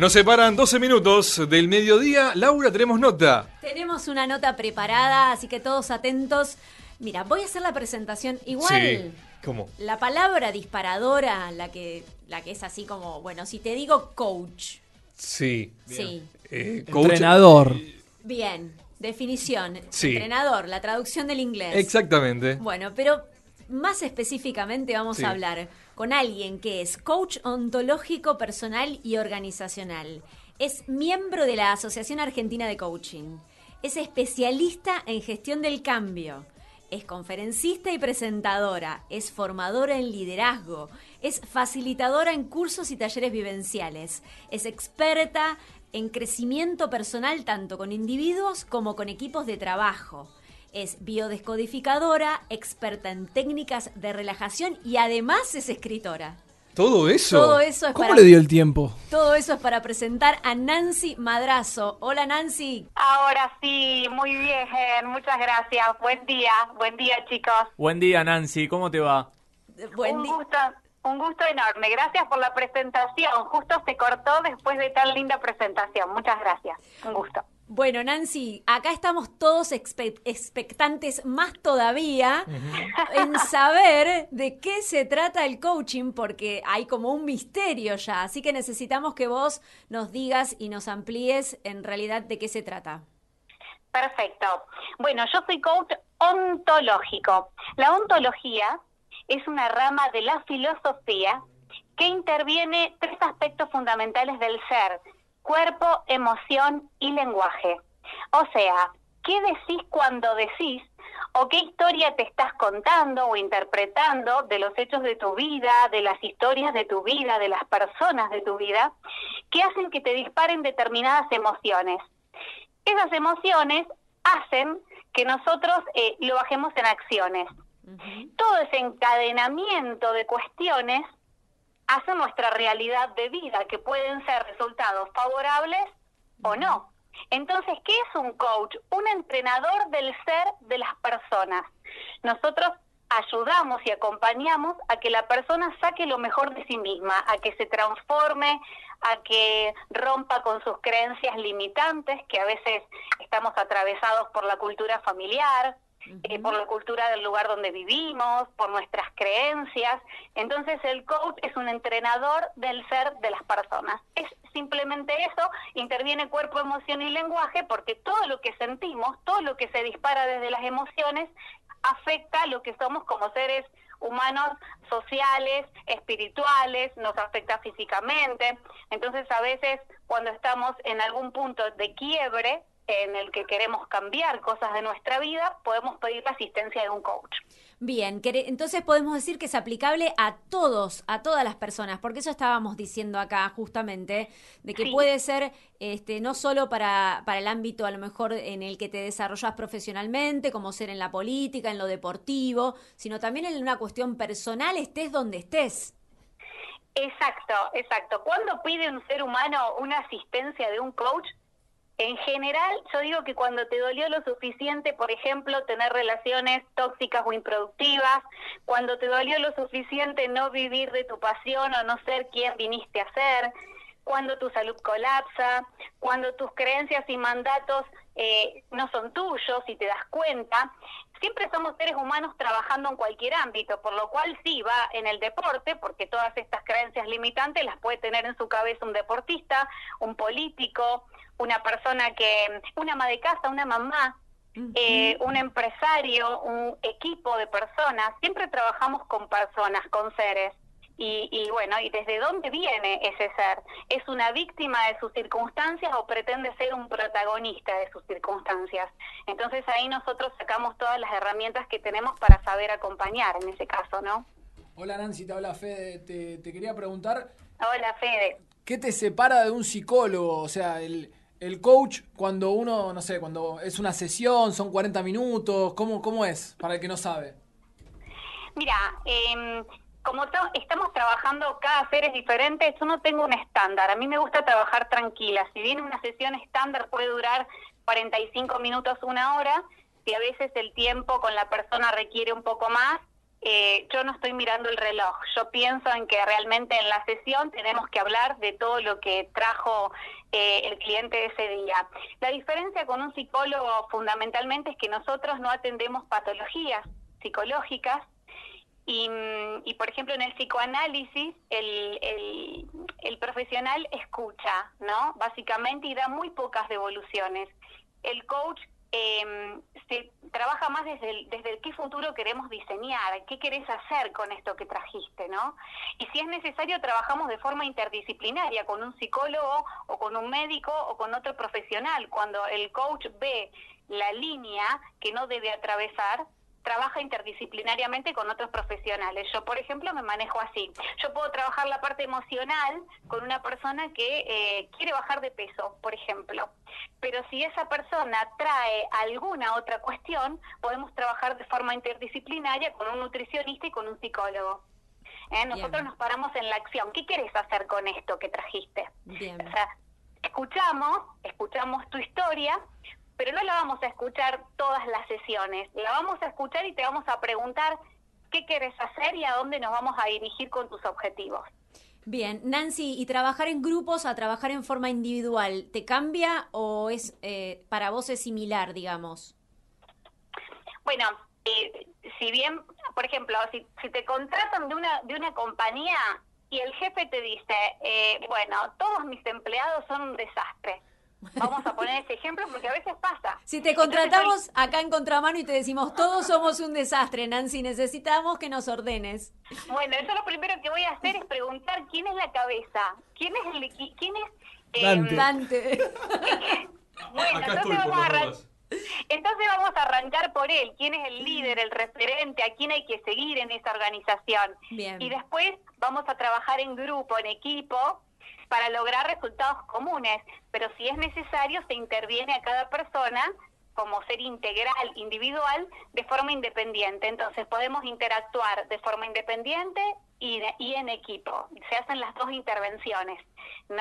Nos separan 12 minutos del mediodía. Laura, tenemos nota. Tenemos una nota preparada, así que todos atentos. Mira, voy a hacer la presentación igual. Sí. ¿Cómo? La palabra disparadora, la que, la que es así como, bueno, si te digo coach. Sí. Sí. Eh, coach- Entrenador. Bien, definición. Sí. Entrenador, la traducción del inglés. Exactamente. Bueno, pero más específicamente vamos Sí. a hablar con alguien que es coach ontológico personal y organizacional. Es miembro de la Asociación Argentina de Coaching. Es especialista en gestión del cambio. Es conferencista y presentadora. Es formadora en liderazgo. Es facilitadora en cursos y talleres vivenciales. Es experta en crecimiento personal tanto con individuos como con equipos de trabajo. Es biodescodificadora, experta en técnicas de relajación y además es escritora. ¿Todo eso? Todo eso es ¿Cómo para le dio el tiempo? todo eso es para presentar a Nancy Madrazo. Hola Nancy. Ahora sí, muy bien, muchas gracias. Buen día, buen día chicos. Buen día, Nancy. ¿Cómo te va? Buen un gusto, un gusto enorme. Gracias por la presentación. Justo se cortó después de tan linda presentación. Muchas gracias. Un gusto. Bueno, Nancy, acá estamos todos expe- expectantes más todavía en saber de qué se trata el coaching, porque hay como un misterio ya. Así que necesitamos que vos nos digas y nos amplíes en realidad de qué se trata. Perfecto. Bueno, yo soy coach ontológico. La ontología es una rama de la filosofía que interviene tres aspectos fundamentales del ser, cuerpo, emoción y lenguaje. O sea, ¿qué decís cuando decís o qué historia te estás contando o interpretando de los hechos de tu vida, de las historias de tu vida, de las personas de tu vida, que hacen que te disparen determinadas emociones? Esas emociones hacen que nosotros eh, lo bajemos en acciones. Todo ese encadenamiento de cuestiones hace nuestra realidad de vida, que pueden ser resultados favorables o no. Entonces, ¿qué es un coach? Un entrenador del ser de las personas. Nosotros ayudamos y acompañamos a que la persona saque lo mejor de sí misma, a que se transforme, a que rompa con sus creencias limitantes, que a veces estamos atravesados por la cultura familiar, eh, por la cultura del lugar donde vivimos, por nuestras creencias. Entonces el coach es un entrenador del ser de las personas. Es simplemente eso, interviene cuerpo, emoción y lenguaje, porque todo lo que sentimos, todo lo que se dispara desde las emociones, afecta lo que somos como seres humanos sociales, espirituales, nos afecta físicamente. Entonces a veces cuando estamos en algún punto de quiebre, en el que queremos cambiar cosas de nuestra vida, podemos pedir la asistencia de un coach. Bien, entonces podemos decir que es aplicable a todos, a todas las personas, porque eso estábamos diciendo acá justamente, de que Sí. puede ser este, no solo para, para el ámbito a lo mejor en el que te desarrollas profesionalmente, como ser en la política, en lo deportivo, sino también en una cuestión personal, estés donde estés. Exacto, exacto. ¿Cuándo pide un ser humano una asistencia de un coach? En general, yo digo que cuando te dolió lo suficiente, por ejemplo, tener relaciones tóxicas o improductivas, cuando te dolió lo suficiente no vivir de tu pasión o no ser quien viniste a ser, cuando tu salud colapsa, cuando tus creencias y mandatos eh, no son tuyos y te das cuenta. Siempre somos seres humanos trabajando en cualquier ámbito, por lo cual sí va en el deporte, porque todas estas creencias limitantes las puede tener en su cabeza un deportista, un político, una persona que, una ama de casa, una mamá, eh, un empresario, un equipo de personas. Siempre trabajamos con personas, con seres. Y, y bueno, ¿y desde dónde viene ese ser? ¿Es una víctima de sus circunstancias o pretende ser un protagonista de sus circunstancias? Entonces ahí nosotros sacamos todas las herramientas que tenemos para saber acompañar en ese caso, ¿no? Hola Nancy, te habla Fede. Te, te quería preguntar, Hola, Fede. ¿qué te separa de un psicólogo? O sea, el, el coach cuando uno, no sé, cuando es una sesión, son 40 minutos, ¿cómo, cómo es? Para el que no sabe. Mira, eh, como estamos trabajando cada ser es diferente, yo no tengo un estándar. A mí me gusta trabajar tranquila. Si bien una sesión estándar puede durar 45 minutos, una hora, si a veces el tiempo con la persona requiere un poco más, eh, yo no estoy mirando el reloj. Yo pienso en que realmente en la sesión tenemos que hablar de todo lo que trajo eh, el cliente ese día. La diferencia con un psicólogo fundamentalmente es que nosotros no atendemos patologías psicológicas, y, por ejemplo, en el psicoanálisis, el, el, profesional escucha, ¿no? Básicamente, y da muy pocas devoluciones. El coach eh, se trabaja más desde desde qué futuro queremos diseñar, qué querés hacer con esto que trajiste, ¿no? Y si es necesario, trabajamos de forma interdisciplinaria con un psicólogo o con un médico o con otro profesional. Cuando el coach ve la línea que no debe atravesar, trabaja interdisciplinariamente con otros profesionales. Yo, por ejemplo, me manejo así. Yo puedo trabajar la parte emocional con una persona que eh, quiere bajar de peso, por ejemplo. Pero si esa persona trae alguna otra cuestión, podemos trabajar de forma interdisciplinaria con un nutricionista y con un psicólogo. ¿Eh? Nosotros nos paramos en la acción. ¿Qué quieres hacer con esto que trajiste? Bien. O sea, escuchamos, escuchamos tu historia, pero no la vamos a escuchar todas las sesiones. La vamos a escuchar y te vamos a preguntar qué quieres hacer y a dónde nos vamos a dirigir con tus objetivos. Bien, Nancy, ¿y trabajar en grupos a trabajar en forma individual, te cambia o es eh, para vos es similar, digamos? Bueno, eh, si bien, por ejemplo, si, si, te contratan de una, de una compañía y el jefe te dice, eh, bueno, todos mis empleados son un desastre, Vamos a poner ese ejemplo porque a veces pasa. Si te contratamos Entonces, acá en Contramano y te decimos, todos somos un desastre, Nancy, necesitamos que nos ordenes. Bueno, yo lo primero que voy a hacer es preguntar quién es la cabeza, quién es el quién es eh, Dante. Dante. bueno, acá entonces estoy vamos, a entonces vamos a arrancar por él, quién es el líder, el referente, a quién hay que seguir en esa organización. Bien. Y después vamos a trabajar en grupo, en equipo, para lograr resultados comunes, pero si es necesario se interviene a cada persona como ser integral, individual, de forma independiente. Entonces podemos interactuar de forma independiente y, en equipo. Se hacen las dos intervenciones.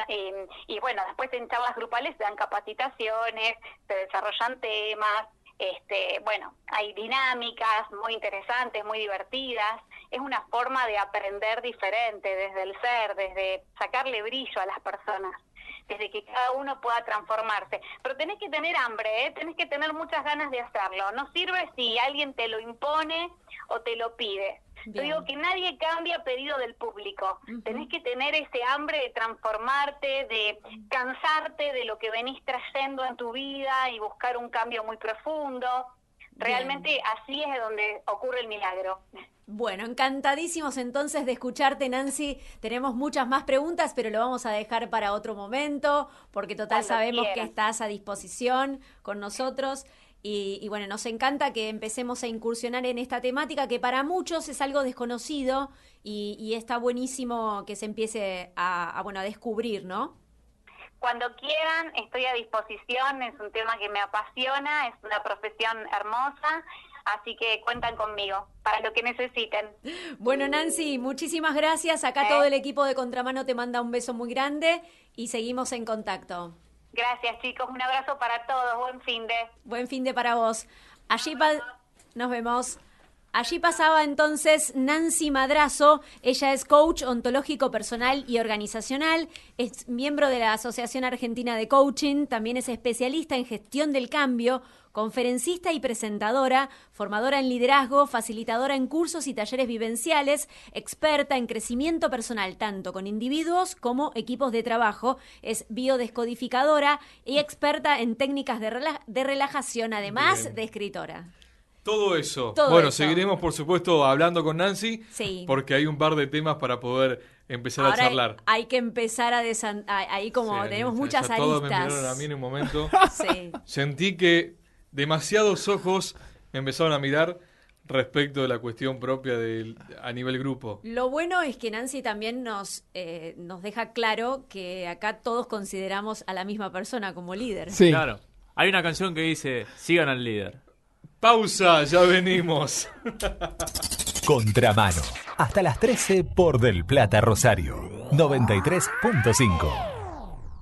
Eh, y bueno, después en charlas grupales se dan capacitaciones, se desarrollan temas, este, bueno, hay dinámicas muy interesantes, muy divertidas. Es una forma de aprender diferente desde el ser, desde sacarle brillo a las personas, desde que cada uno pueda transformarse. Pero tenés que tener hambre, ¿eh? tenés que tener muchas ganas de hacerlo. No sirve si alguien te lo impone o te lo pide. Yo digo que nadie cambia a pedido del público. Tenés que tener ese hambre de transformarte, de cansarte de lo que venís trayendo en tu vida y buscar un cambio muy profundo. Realmente así es donde ocurre el milagro. Bueno, encantadísimos entonces de escucharte, Nancy. Tenemos muchas más preguntas, pero lo vamos a dejar para otro momento, porque total Cuando sabemos que estás a disposición con nosotros. Y, y bueno, nos encanta que empecemos a incursionar en esta temática que para muchos es algo desconocido y, y está buenísimo que se empiece a, a, bueno, a descubrir, ¿no? Cuando quieran, estoy a disposición, es un tema que me apasiona, es una profesión hermosa, así que cuentan conmigo para lo que necesiten. Bueno, Nancy, muchísimas gracias. Acá ¿Eh? todo el equipo de Contramano te manda un beso muy grande y seguimos en contacto. Gracias chicos, un abrazo para todos, buen fin de... Buen fin de para vos. Allí pa- nos vemos. Allí pasaba entonces Nancy Madrazo, ella es coach ontológico personal y organizacional, es miembro de la Asociación Argentina de Coaching, también es especialista en gestión del cambio, conferencista y presentadora, formadora en liderazgo, facilitadora en cursos y talleres vivenciales, experta en crecimiento personal tanto con individuos como equipos de trabajo, es biodescodificadora y experta en técnicas de, rela- de relajación, además Bien. de escritora. Todo eso. Todo bueno, eso. seguiremos, por supuesto, hablando con Nancy. Sí. Porque hay un par de temas para poder empezar Ahora a charlar. hay que empezar a desan... Ahí como Sí, tenemos ya- muchas ya Todos me aristas. miraron a mí en un momento. Sí. Sentí que demasiados ojos me empezaron a mirar respecto de la cuestión propia del, a nivel grupo. Lo bueno es que Nancy también nos, eh, nos deja claro que acá todos consideramos a la misma persona como líder. Sí. Claro. Hay una canción que dice, sigan al líder. Pausa, ya venimos. Contramano. Hasta las 13 por Del Plata Rosario. 93.5.